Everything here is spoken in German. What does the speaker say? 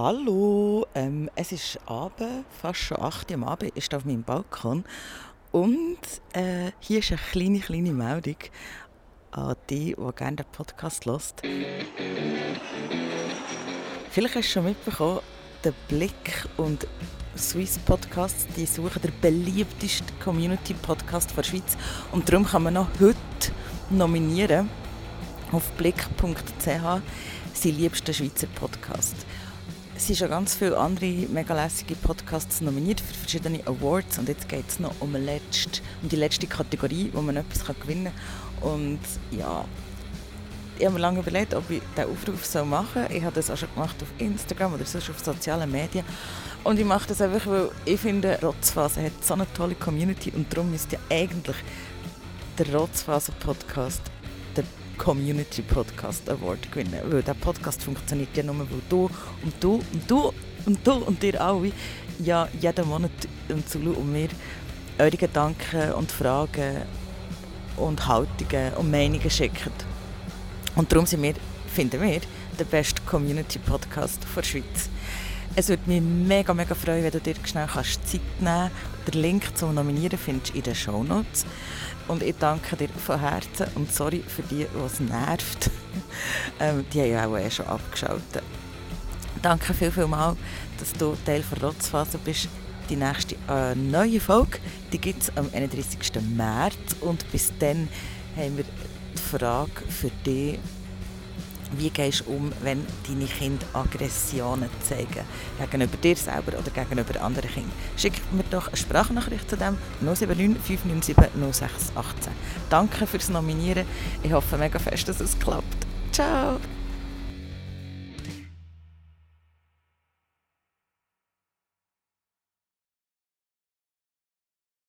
Hallo, ähm, es ist Abend, fast schon 8 Uhr am Abend, ich stehe auf meinem Balkon und äh, hier ist eine kleine, kleine Meldung an die, die gerne den Podcast hört. Vielleicht hast du schon mitbekommen, der Blick und Swiss Podcasts, die suchen den beliebtesten Community-Podcast der Schweiz und darum kann man noch heute nominieren auf blick.ch seinen liebsten Schweizer Podcast. Es sind schon ganz viele andere mega lässige Podcasts nominiert für verschiedene Awards und jetzt geht es noch um, letzte, um die letzte Kategorie, wo man etwas gewinnen kann. Und ja, ich habe mir lange überlegt, ob ich diesen Aufruf so machen soll. Ich habe das auch schon gemacht auf Instagram oder sonst auf sozialen Medien. Und ich mache das einfach, weil ich finde, Rotzphase hat so eine tolle Community und darum müsste eigentlich der Rotzphase-Podcast Community Podcast Award gewinnen. Weil der Podcast funktioniert ja nur, weil du und du und du und du und ihr alle ja jeden Monat und Zulu und mir eure Gedanken und Fragen und Haltungen und Meinungen schicken. Und darum sind wir, finden wir, der beste Community Podcast der Schweiz. Es würde mich mega, mega freuen, wenn du dir schnell kannst Zeit nehmen kannst. Den Link zum Nominieren findest du in den Show Notes. Und ich danke dir von Herzen und sorry für die, die es nervt. ähm, die haben ja auch eh schon abgeschaltet. Danke viel, viel mal, dass du Teil der Rotzphase bist. Die nächste äh, neue Folge gibt es am 31. März und bis dann haben wir die Frage für dich, wie gehst du um, wenn deine Kinder Aggressionen zeigen? Gegenüber dir selber oder gegenüber anderen Kindern? Schick mir doch eine Sprachnachricht zu dem 079 597 0618. Danke fürs Nominieren. Ich hoffe mega fest, dass es klappt. Ciao!